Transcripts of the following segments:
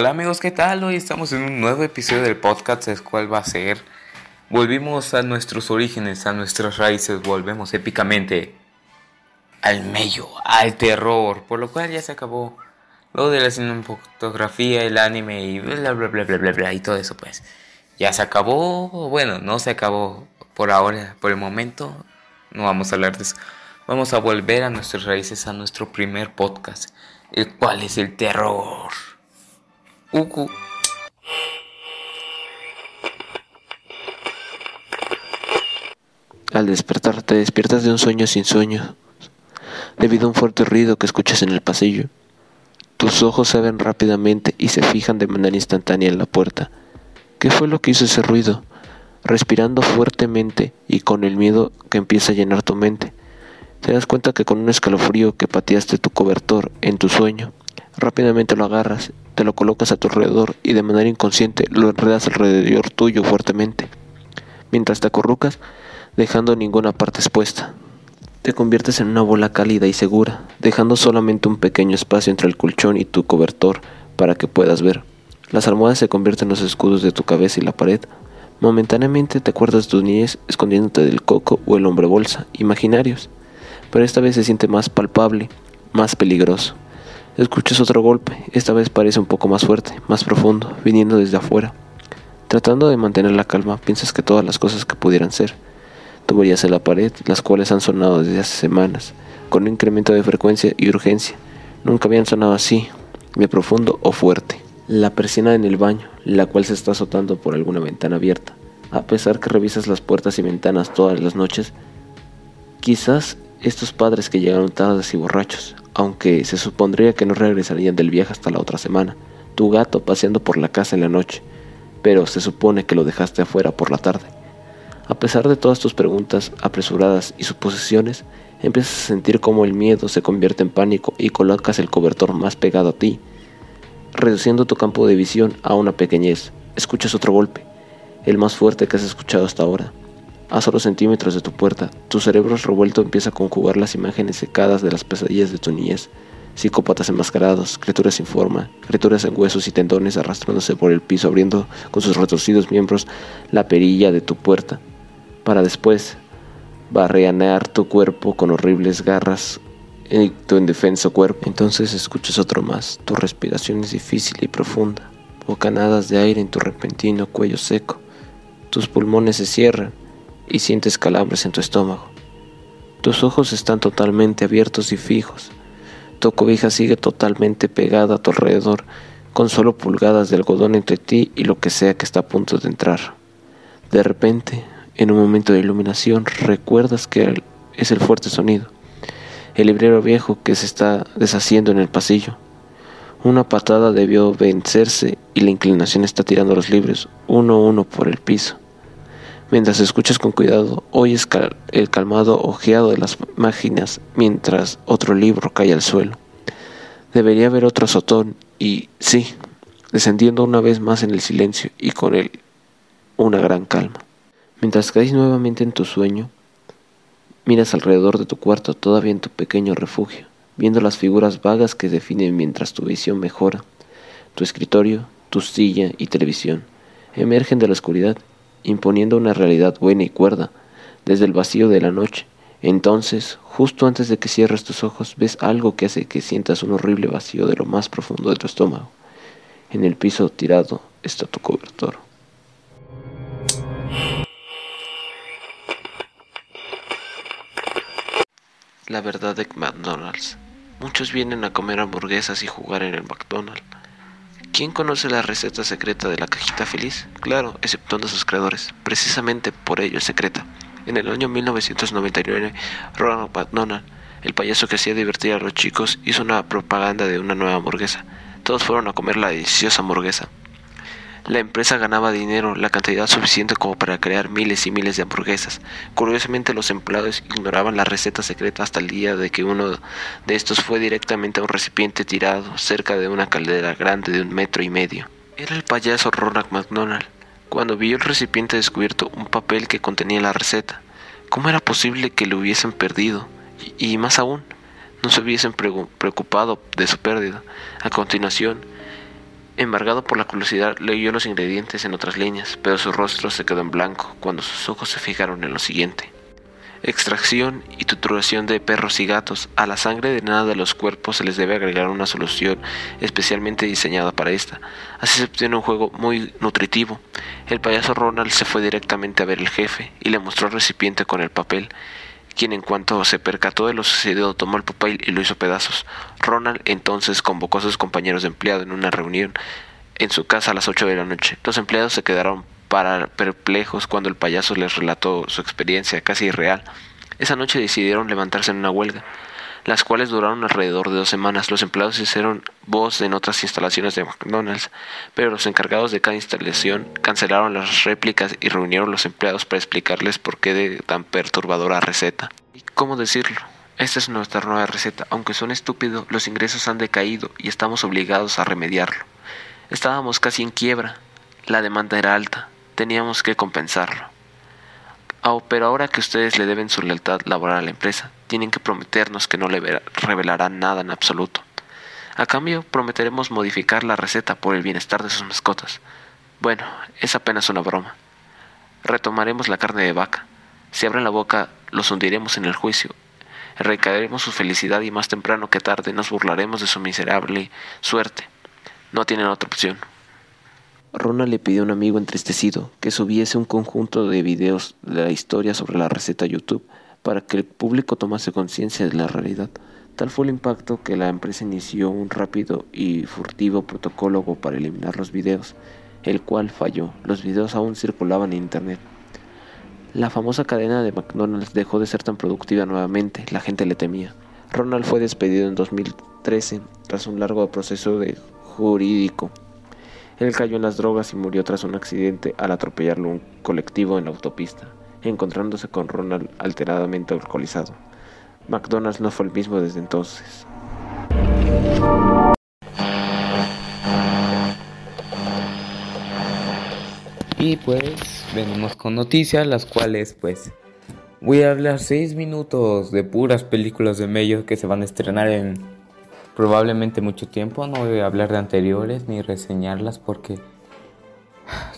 Hola amigos, ¿qué tal? Hoy estamos en un nuevo episodio del podcast, el cual va a ser... Volvimos a nuestros orígenes, a nuestras raíces, volvemos épicamente al medio, al terror, por lo cual ya se acabó lo de la cinematografía, el anime y bla bla bla bla bla bla y todo eso pues. Ya se acabó, bueno, no se acabó por ahora, por el momento, no vamos a hablar de eso. Vamos a volver a nuestras raíces, a nuestro primer podcast, el cual es el terror. Uku. Al despertar te despiertas de un sueño sin sueño, debido a un fuerte ruido que escuchas en el pasillo. Tus ojos se ven rápidamente y se fijan de manera instantánea en la puerta. ¿Qué fue lo que hizo ese ruido? Respirando fuertemente y con el miedo que empieza a llenar tu mente, te das cuenta que con un escalofrío que pateaste tu cobertor en tu sueño, rápidamente lo agarras, te lo colocas a tu alrededor y de manera inconsciente lo enredas alrededor tuyo fuertemente, mientras te acurrucas dejando ninguna parte expuesta. Te conviertes en una bola cálida y segura, dejando solamente un pequeño espacio entre el colchón y tu cobertor para que puedas ver. Las almohadas se convierten en los escudos de tu cabeza y la pared. Momentáneamente te acuerdas de tu niñez escondiéndote del coco o el hombre bolsa, imaginarios, pero esta vez se siente más palpable, más peligroso. Escuchas otro golpe, esta vez parece un poco más fuerte, más profundo, viniendo desde afuera. Tratando de mantener la calma, piensas que todas las cosas que pudieran ser, tuberías en la pared, las cuales han sonado desde hace semanas, con un incremento de frecuencia y urgencia. Nunca habían sonado así, de profundo o fuerte. La persiana en el baño, la cual se está azotando por alguna ventana abierta. A pesar que revisas las puertas y ventanas todas las noches, quizás estos padres que llegaron tardes y borrachos, aunque se supondría que no regresarían del viaje hasta la otra semana, tu gato paseando por la casa en la noche, pero se supone que lo dejaste afuera por la tarde. A pesar de todas tus preguntas apresuradas y suposiciones, empiezas a sentir cómo el miedo se convierte en pánico y colocas el cobertor más pegado a ti, reduciendo tu campo de visión a una pequeñez. Escuchas otro golpe, el más fuerte que has escuchado hasta ahora. A solo centímetros de tu puerta, tu cerebro revuelto empieza a conjugar las imágenes secadas de las pesadillas de tu niñez. Psicópatas enmascarados, criaturas sin forma, criaturas en huesos y tendones arrastrándose por el piso, abriendo con sus retorcidos miembros la perilla de tu puerta para después barreanear tu cuerpo con horribles garras en tu indefenso cuerpo. Entonces escuchas otro más. Tu respiración es difícil y profunda. Bocanadas de aire en tu repentino cuello seco. Tus pulmones se cierran y sientes calambres en tu estómago. Tus ojos están totalmente abiertos y fijos. Tu cobija sigue totalmente pegada a tu alrededor, con solo pulgadas de algodón entre ti y lo que sea que está a punto de entrar. De repente, en un momento de iluminación recuerdas que es el fuerte sonido, el librero viejo que se está deshaciendo en el pasillo. Una patada debió vencerse y la inclinación está tirando los libros uno a uno por el piso. Mientras escuchas con cuidado, oyes el calmado ojeado de las máquinas mientras otro libro cae al suelo. Debería haber otro azotón y, sí, descendiendo una vez más en el silencio y con él una gran calma. Mientras caes nuevamente en tu sueño, miras alrededor de tu cuarto todavía en tu pequeño refugio, viendo las figuras vagas que definen mientras tu visión mejora. Tu escritorio, tu silla y televisión emergen de la oscuridad, imponiendo una realidad buena y cuerda desde el vacío de la noche. Entonces, justo antes de que cierres tus ojos, ves algo que hace que sientas un horrible vacío de lo más profundo de tu estómago. En el piso tirado está tu cobertor. La verdad de McDonald's. Muchos vienen a comer hamburguesas y jugar en el McDonald's. ¿Quién conoce la receta secreta de la cajita feliz? Claro, exceptuando sus creadores. Precisamente por ello es secreta. En el año 1999, Ronald McDonald, el payaso que hacía divertir a los chicos, hizo una propaganda de una nueva hamburguesa. Todos fueron a comer la deliciosa hamburguesa. La empresa ganaba dinero, la cantidad suficiente como para crear miles y miles de hamburguesas. Curiosamente los empleados ignoraban la receta secreta hasta el día de que uno de estos fue directamente a un recipiente tirado cerca de una caldera grande de un metro y medio. Era el payaso Ronald McDonald. Cuando vio el recipiente descubierto un papel que contenía la receta. ¿Cómo era posible que lo hubiesen perdido? Y, y más aún, no se hubiesen preocupado de su pérdida. A continuación, Embargado por la curiosidad, leyó los ingredientes en otras líneas, pero su rostro se quedó en blanco cuando sus ojos se fijaron en lo siguiente. Extracción y trituración de perros y gatos. A la sangre de nada de los cuerpos se les debe agregar una solución especialmente diseñada para esta. Así se obtiene un juego muy nutritivo. El payaso Ronald se fue directamente a ver al jefe y le mostró el recipiente con el papel, quien en cuanto se percató de lo sucedido tomó el papel y lo hizo pedazos. Ronald entonces convocó a sus compañeros de empleado en una reunión en su casa a las 8 de la noche. Los empleados se quedaron para perplejos cuando el payaso les relató su experiencia casi irreal. Esa noche decidieron levantarse en una huelga, las cuales duraron alrededor de dos semanas. Los empleados hicieron voz en otras instalaciones de McDonald's, pero los encargados de cada instalación cancelaron las réplicas y reunieron los empleados para explicarles por qué de tan perturbadora receta. ¿Y cómo decirlo? Esta es nuestra nueva receta. Aunque son estúpido, los ingresos han decaído y estamos obligados a remediarlo. Estábamos casi en quiebra. La demanda era alta teníamos que compensarlo. Oh, pero ahora que ustedes le deben su lealtad laboral a la empresa, tienen que prometernos que no le revelarán nada en absoluto. A cambio, prometeremos modificar la receta por el bienestar de sus mascotas. Bueno, es apenas una broma. Retomaremos la carne de vaca. Si abren la boca, los hundiremos en el juicio. Erradicaremos su felicidad y más temprano que tarde nos burlaremos de su miserable suerte. No tienen otra opción. Ronald le pidió a un amigo entristecido que subiese un conjunto de videos de la historia sobre la receta a YouTube para que el público tomase conciencia de la realidad. Tal fue el impacto que la empresa inició un rápido y furtivo protocolo para eliminar los videos, el cual falló. Los videos aún circulaban en Internet. La famosa cadena de McDonald's dejó de ser tan productiva nuevamente, la gente le temía. Ronald fue despedido en 2013 tras un largo proceso de jurídico él cayó en las drogas y murió tras un accidente al atropellarlo un colectivo en la autopista, encontrándose con Ronald alteradamente alcoholizado. McDonald's no fue el mismo desde entonces. Y pues venimos con noticias, las cuales pues voy a hablar 6 minutos de puras películas de medios que se van a estrenar en probablemente mucho tiempo. No voy a hablar de anteriores ni reseñarlas porque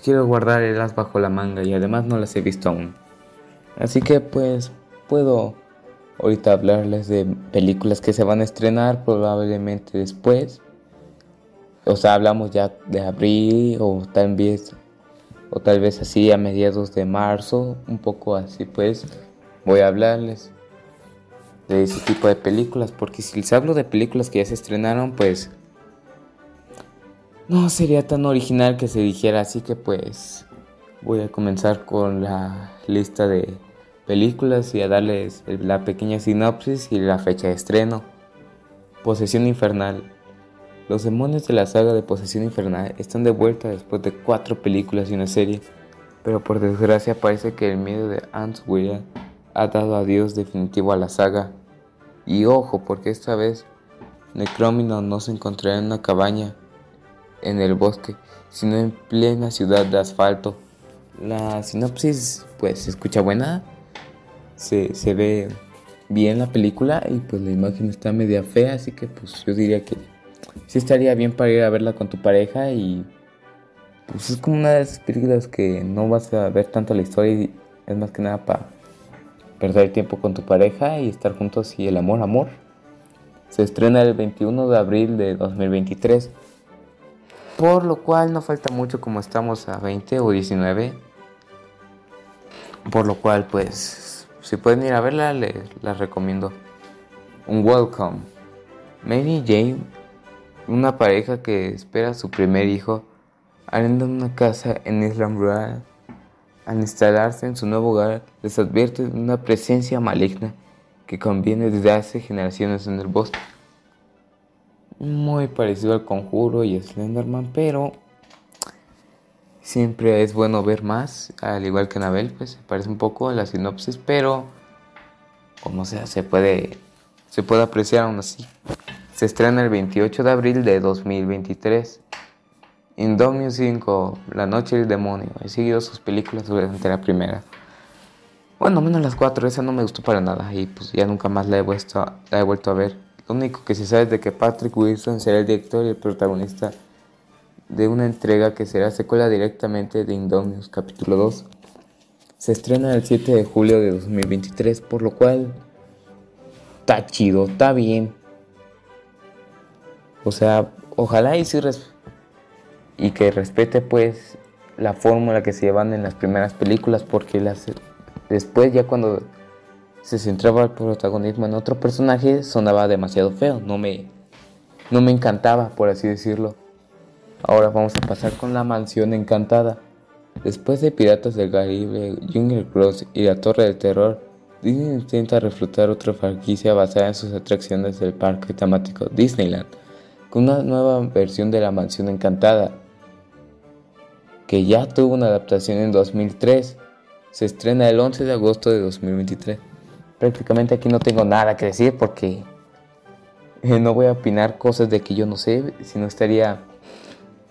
quiero guardarlas bajo la manga y además no las he visto aún. Así que pues puedo ahorita hablarles de películas que se van a estrenar probablemente después. O sea, hablamos ya de abril o tal vez o tal vez así a mediados de marzo, un poco así pues voy a hablarles de ese tipo de películas, porque si les hablo de películas que ya se estrenaron, pues no sería tan original que se dijera, así que pues voy a comenzar con la lista de películas y a darles la pequeña sinopsis y la fecha de estreno. Posesión Infernal. Los demonios de la saga de Posesión Infernal están de vuelta después de cuatro películas y una serie, pero por desgracia parece que el miedo de Hans William ha dado adiós definitivo a la saga. Y ojo, porque esta vez Necromino no se encontrará en una cabaña en el bosque, sino en plena ciudad de asfalto. La sinopsis, pues, se escucha buena, se, se ve bien la película y pues la imagen está media fea, así que pues yo diría que sí estaría bien para ir a verla con tu pareja y pues es como una de esas películas que no vas a ver tanto la historia y es más que nada para perder tiempo con tu pareja y estar juntos y el amor, amor. Se estrena el 21 de abril de 2023, por lo cual no falta mucho como estamos a 20 o 19. Por lo cual, pues, si pueden ir a verla, les la recomiendo. Un welcome. Mary Jane, una pareja que espera a su primer hijo, arrendan una casa en Island Rural al instalarse en su nuevo hogar, les advierte de una presencia maligna que conviene desde hace generaciones en el bosque. Muy parecido al conjuro y Slenderman, pero siempre es bueno ver más, al igual que Anabel, pues se parece un poco a la sinopsis, pero como sea, se puede, se puede apreciar aún así. Se estrena el 28 de abril de 2023 Indomio 5, La Noche del Demonio. He seguido sus películas durante la primera. Bueno, menos las cuatro, esa no me gustó para nada y pues ya nunca más la he, vuelto, la he vuelto a ver. Único que se sabe de que Patrick Wilson será el director y el protagonista de una entrega que será secuela directamente de Indominus capítulo 2. Se estrena el 7 de julio de 2023, por lo cual está chido, está bien. O sea, ojalá y, y que respete pues la fórmula que se llevan en las primeras películas, porque las, después ya cuando se centraba el protagonismo en otro personaje sonaba demasiado feo, no me, no me encantaba, por así decirlo. Ahora vamos a pasar con la mansión encantada. Después de Piratas del Caribe, Jungle Cruise y La Torre del Terror, Disney intenta reflotar otra franquicia basada en sus atracciones del parque temático Disneyland, con una nueva versión de la mansión encantada, que ya tuvo una adaptación en 2003. Se estrena el 11 de agosto de 2023 prácticamente aquí no tengo nada que decir porque eh, no voy a opinar cosas de que yo no sé, sino estaría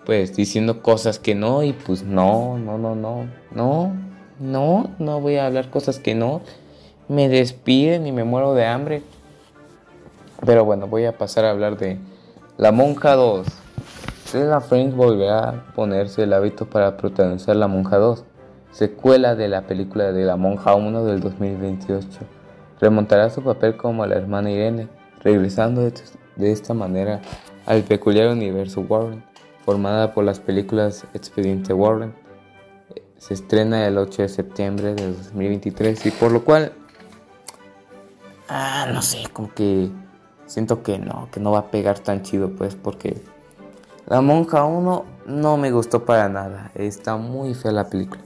pues diciendo cosas que no y pues no, no, no, no, no, no, no voy a hablar cosas que no. Me despiden y me muero de hambre. Pero bueno, voy a pasar a hablar de La Monja 2. La Friends volverá a ponerse el hábito para protagonizar La Monja 2, secuela de la película de La Monja 1 del 2028 remontará su papel como la hermana Irene, regresando de esta manera al peculiar universo Warren, formada por las películas Expediente Warren. Se estrena el 8 de septiembre de 2023 y por lo cual, ah, no sé, como que siento que no, que no va a pegar tan chido pues porque La Monja 1 no me gustó para nada, está muy fea la película.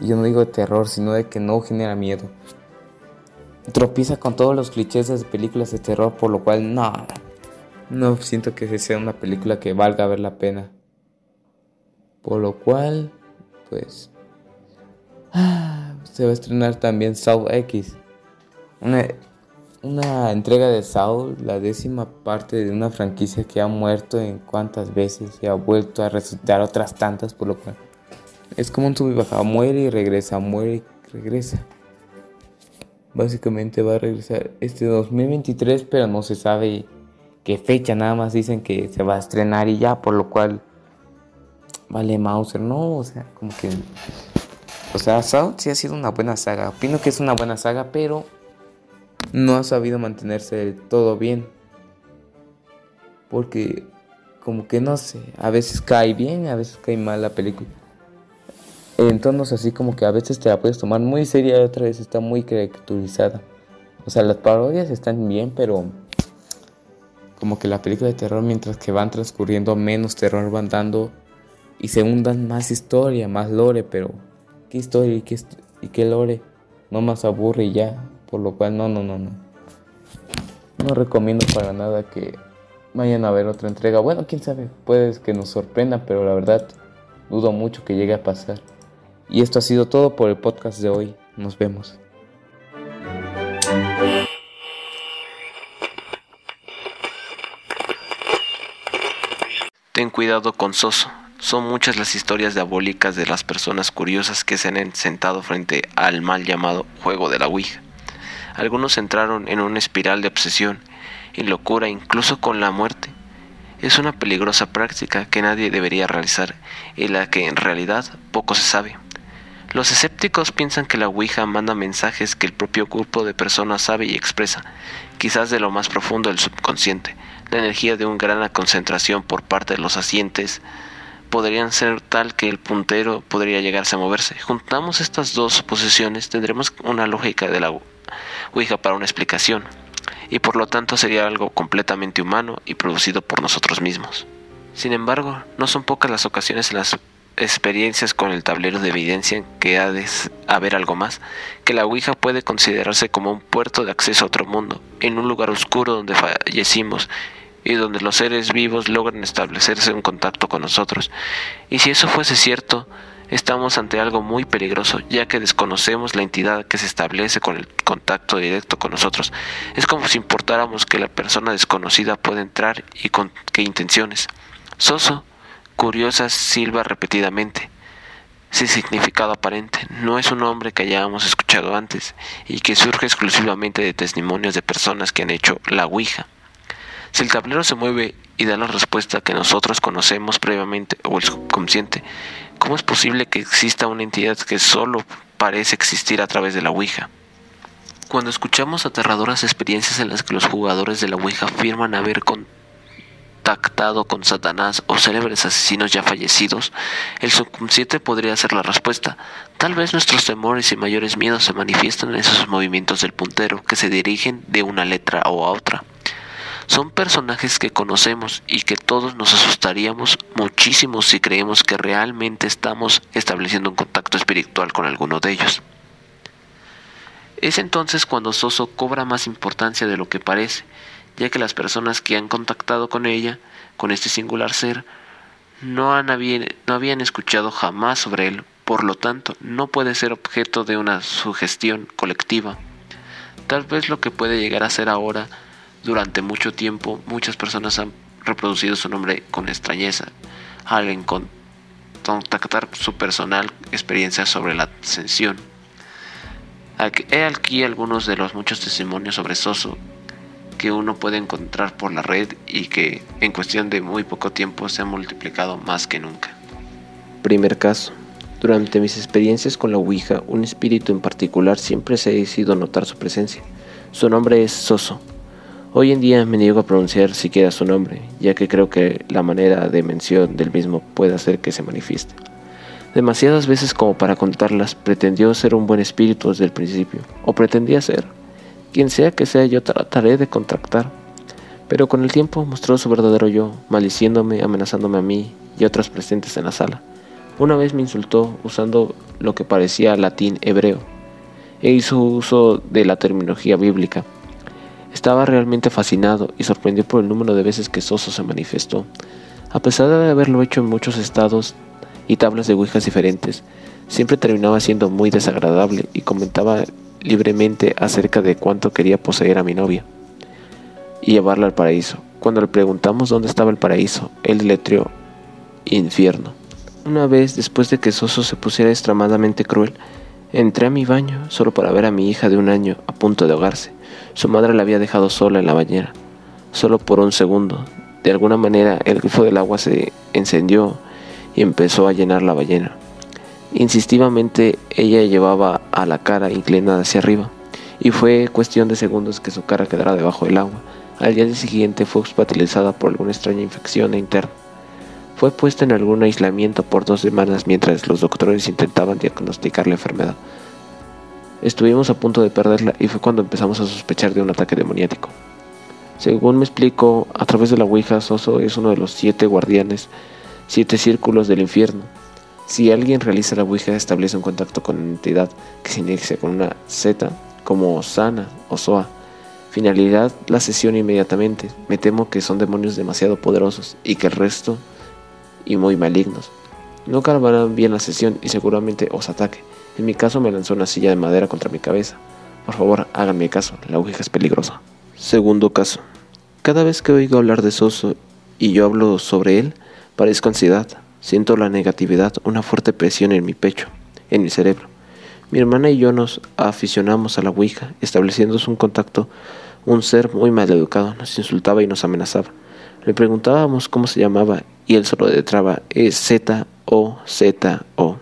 Y yo no digo de terror, sino de que no genera miedo tropieza con todos los clichés de películas de terror, por lo cual no, no siento que sea una película que valga ver la pena. Por lo cual, pues, se va a estrenar también Saw X, una, una entrega de Saw, la décima parte de una franquicia que ha muerto en cuantas veces y ha vuelto a resucitar otras tantas, por lo cual es como un sub muere y regresa, muere y regresa básicamente va a regresar este 2023, pero no se sabe qué fecha, nada más dicen que se va a estrenar y ya, por lo cual vale Mauser, no, o sea, como que o sea, Saw sí ha sido una buena saga. Opino que es una buena saga, pero no ha sabido mantenerse todo bien. Porque como que no sé, a veces cae bien, a veces cae mal la película en tonos así como que a veces te la puedes tomar muy seria y otra vez está muy caricaturizada. O sea, las parodias están bien, pero como que la película de terror mientras que van transcurriendo menos terror van dando y se hundan más historia, más lore, pero ¿qué historia y qué, y qué lore? No más aburre y ya, por lo cual no, no, no, no. No recomiendo para nada que vayan a ver otra entrega. Bueno, quién sabe, puede que nos sorprenda, pero la verdad dudo mucho que llegue a pasar. Y esto ha sido todo por el podcast de hoy. Nos vemos. Ten cuidado con Soso. Son muchas las historias diabólicas de las personas curiosas que se han sentado frente al mal llamado juego de la Ouija. Algunos entraron en una espiral de obsesión y locura incluso con la muerte. Es una peligrosa práctica que nadie debería realizar y la que en realidad poco se sabe. Los escépticos piensan que la Ouija manda mensajes que el propio grupo de personas sabe y expresa, quizás de lo más profundo del subconsciente. La energía de una gran concentración por parte de los asientes podrían ser tal que el puntero podría llegarse a moverse. Juntamos estas dos suposiciones, tendremos una lógica de la Ouija para una explicación, y por lo tanto sería algo completamente humano y producido por nosotros mismos. Sin embargo, no son pocas las ocasiones en las experiencias con el tablero de evidencia que ha de haber algo más, que la Ouija puede considerarse como un puerto de acceso a otro mundo, en un lugar oscuro donde fallecimos y donde los seres vivos logran establecerse un contacto con nosotros. Y si eso fuese cierto, estamos ante algo muy peligroso, ya que desconocemos la entidad que se establece con el contacto directo con nosotros. Es como si importáramos que la persona desconocida puede entrar y con qué intenciones. Soso Curiosa silba repetidamente, sin significado aparente. No es un nombre que hayamos escuchado antes y que surge exclusivamente de testimonios de personas que han hecho la Ouija. Si el tablero se mueve y da la respuesta que nosotros conocemos previamente o el subconsciente, ¿cómo es posible que exista una entidad que solo parece existir a través de la Ouija? Cuando escuchamos aterradoras experiencias en las que los jugadores de la Ouija afirman haber contactado con Satanás o célebres asesinos ya fallecidos, el subconsciente podría ser la respuesta. Tal vez nuestros temores y mayores miedos se manifiestan en esos movimientos del puntero que se dirigen de una letra o a otra. Son personajes que conocemos y que todos nos asustaríamos muchísimo si creemos que realmente estamos estableciendo un contacto espiritual con alguno de ellos. Es entonces cuando Soso cobra más importancia de lo que parece, ya que las personas que han contactado con ella, con este singular ser, no, han habían escuchado jamás sobre él, por lo tanto no puede ser objeto de una sugestión colectiva. Tal vez lo que puede llegar a ser ahora, durante mucho tiempo, muchas personas han reproducido su nombre con extrañeza, al contactar su personal experiencia sobre la ascensión. He aquí algunos de los muchos testimonios sobre Soso que uno puede encontrar por la red y que en cuestión de muy poco tiempo se han multiplicado más que nunca. Primer caso. Durante mis experiencias con la Ouija, un espíritu en particular siempre se ha decidido notar su presencia. Su nombre es Soso. Hoy en día me niego a pronunciar siquiera su nombre, ya que creo que la manera de mención del mismo puede hacer que se manifieste. Demasiadas veces como para contarlas, pretendió ser un buen espíritu desde el principio, o pretendía ser. Quien sea que sea, yo trataré de contactar. Pero con el tiempo mostró su verdadero yo, maldiciéndome, amenazándome a mí y otros presentes en la sala. Una vez me insultó usando lo que parecía latín hebreo, e hizo uso de la terminología bíblica. Estaba realmente fascinado y sorprendido por el número de veces que Soso se manifestó. A pesar de haberlo hecho en muchos estados, y tablas de ouijas diferentes. Siempre terminaba siendo muy desagradable y comentaba libremente acerca de cuánto quería poseer a mi novia y llevarla al paraíso. Cuando le preguntamos dónde estaba el paraíso, él deletreó infierno. Una vez, después de que Soso se pusiera extremadamente cruel, entré a mi baño solo para ver a mi hija de un año a punto de ahogarse. Su madre la había dejado sola en la bañera, solo por un segundo. De alguna manera el grifo del agua se encendió y empezó a llenar la ballena. Insistivamente ella llevaba a la cara inclinada hacia arriba y fue cuestión de segundos que su cara quedara debajo del agua. Al día siguiente fue hospitalizada por alguna extraña infección interna. Fue puesta en algún aislamiento por dos semanas mientras los doctores intentaban diagnosticar la enfermedad. Estuvimos a punto de perderla y fue cuando empezamos a sospechar de un ataque demoníaco. Según me explico, a través de la Ouija, Soso es uno de los siete guardianes siete círculos del infierno. Si alguien realiza la Ouija establece un contacto con una entidad que se inicia con una Z, como Sana o Soa. Finalidad, la sesión inmediatamente. Me temo que son demonios demasiado poderosos y que el resto y muy malignos. No cargarán bien la sesión y seguramente os ataque. En mi caso me lanzó una silla de madera contra mi cabeza. Por favor, háganme caso, la Ouija es peligrosa. Segundo caso. Cada vez que oigo hablar de Soso y yo hablo sobre él, Parezco ansiedad, siento la negatividad, una fuerte presión en mi pecho, en mi cerebro. Mi hermana y yo nos aficionamos a la Ouija, estableciendo un contacto. Un ser muy mal educado nos insultaba y nos amenazaba. Le preguntábamos cómo se llamaba y él solo detraba es Z-O-Z-O.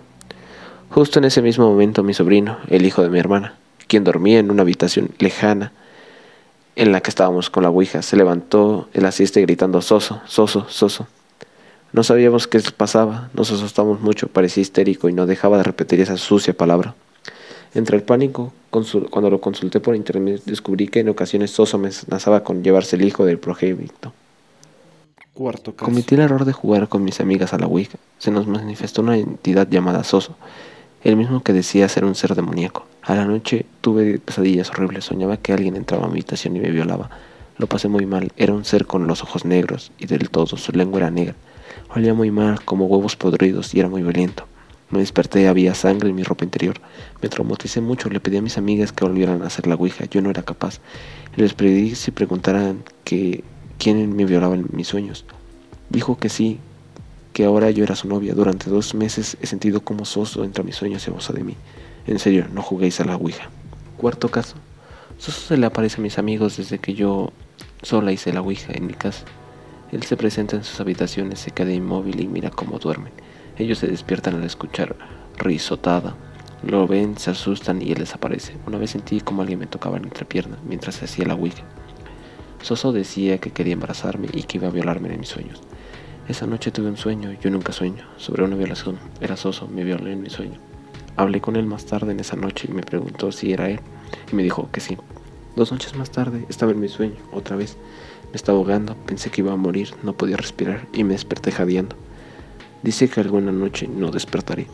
Justo en ese mismo momento mi sobrino, el hijo de mi hermana, quien dormía en una habitación lejana en la que estábamos con la Ouija, se levantó el asiste gritando Soso, Soso, Soso. No sabíamos qué pasaba, nos asustamos mucho, parecía histérico y no dejaba de repetir esa sucia palabra. Entre el pánico, cuando lo consulté por internet, descubrí que en ocasiones Soso me amenazaba con llevarse el hijo del progénito. Cuarto Cometí el error de jugar con mis amigas a la Ouija. Se nos manifestó una entidad llamada Soso, el mismo que decía ser un ser demoníaco. A la noche tuve pesadillas horribles, soñaba que alguien entraba a mi habitación y me violaba. Lo pasé muy mal, era un ser con los ojos negros y del todo su lengua era negra. Olía muy mal, como huevos podridos, y era muy violento. Me desperté, había sangre en mi ropa interior. Me traumaticé mucho, le pedí a mis amigas que volvieran a hacer la ouija. Yo no era capaz. Les pedí si preguntaran que quién me violaba en mis sueños. Dijo que sí, que ahora yo era su novia. Durante dos meses he sentido como Soso entra a mis sueños y abusa de mí. En serio, no juguéis a la ouija. Cuarto caso. Soso se le aparece a mis amigos desde que yo Sola hice la ouija en mi casa. Él se presenta en sus habitaciones, se queda inmóvil y mira cómo duermen. Ellos se despiertan al escuchar risotada. Lo ven, se asustan y él desaparece. Una vez sentí como alguien me tocaba la entrepierna mientras hacía la ouija. Soso decía que quería embarazarme y que iba a violarme en mis sueños. Esa noche tuve un sueño, yo nunca sueño, sobre una violación. Era Soso, me violó en mi sueño. Hablé con él más tarde en esa noche y me preguntó si era él y me dijo que sí. Dos noches más tarde estaba en mi sueño, otra vez. Me estaba ahogando, pensé que iba a morir, no podía respirar y me desperté jadeando. Dice que alguna noche no despertaré.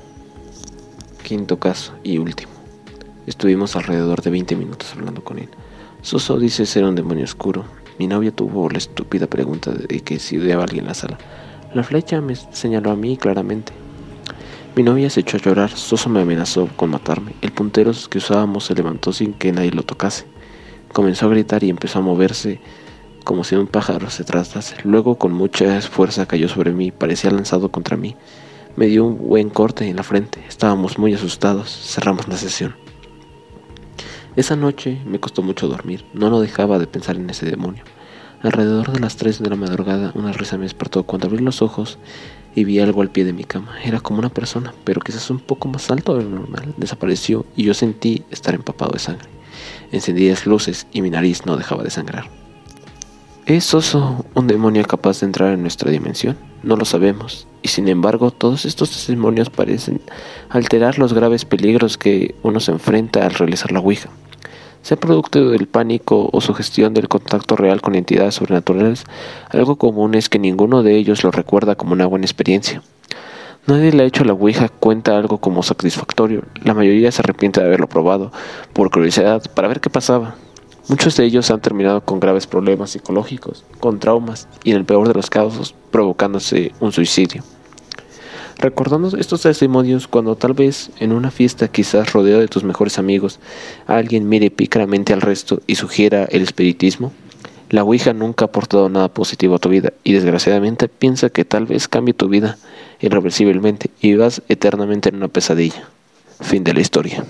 Quinto caso y último. Estuvimos alrededor de 20 minutos hablando con él. Soso dice ser un demonio oscuro. Mi novia tuvo la estúpida pregunta de que si odiaba alguien en la sala. La flecha me señaló a mí claramente. Mi novia se echó a llorar, Soso me amenazó con matarme. El puntero que usábamos se levantó sin que nadie lo tocase. Comenzó a gritar y empezó a moverse como si un pájaro se tratase. Luego con mucha fuerza cayó sobre mí, parecía lanzado contra mí. Me dio un buen corte en la frente. Estábamos muy asustados. Cerramos la sesión. Esa noche me costó mucho dormir. No lo dejaba de pensar en ese demonio. Alrededor de las 3 de la madrugada una risa me despertó cuando abrí los ojos y vi algo al pie de mi cama. Era como una persona, pero quizás un poco más alto de lo normal. Desapareció y yo sentí estar empapado de sangre. Encendí las luces y mi nariz no dejaba de sangrar. ¿Es Oso un demonio capaz de entrar en nuestra dimensión? No lo sabemos, y sin embargo todos estos testimonios parecen alterar los graves peligros que uno se enfrenta al realizar la Ouija. Sea producto del pánico o sugestión del contacto real con entidades sobrenaturales, algo común es que ninguno de ellos lo recuerda como una buena experiencia. Nadie le ha hecho la Ouija cuenta algo como satisfactorio, la mayoría se arrepiente de haberlo probado, por curiosidad, para ver qué pasaba. Muchos de ellos han terminado con graves problemas psicológicos, con traumas y en el peor de los casos provocándose un suicidio. Recordando estos testimonios cuando tal vez en una fiesta quizás rodeado de tus mejores amigos alguien mire pícaramente al resto y sugiera el espiritismo, la Ouija nunca ha aportado nada positivo a tu vida y desgraciadamente piensa que tal vez cambie tu vida irreversiblemente y vivas eternamente en una pesadilla. Fin de la historia.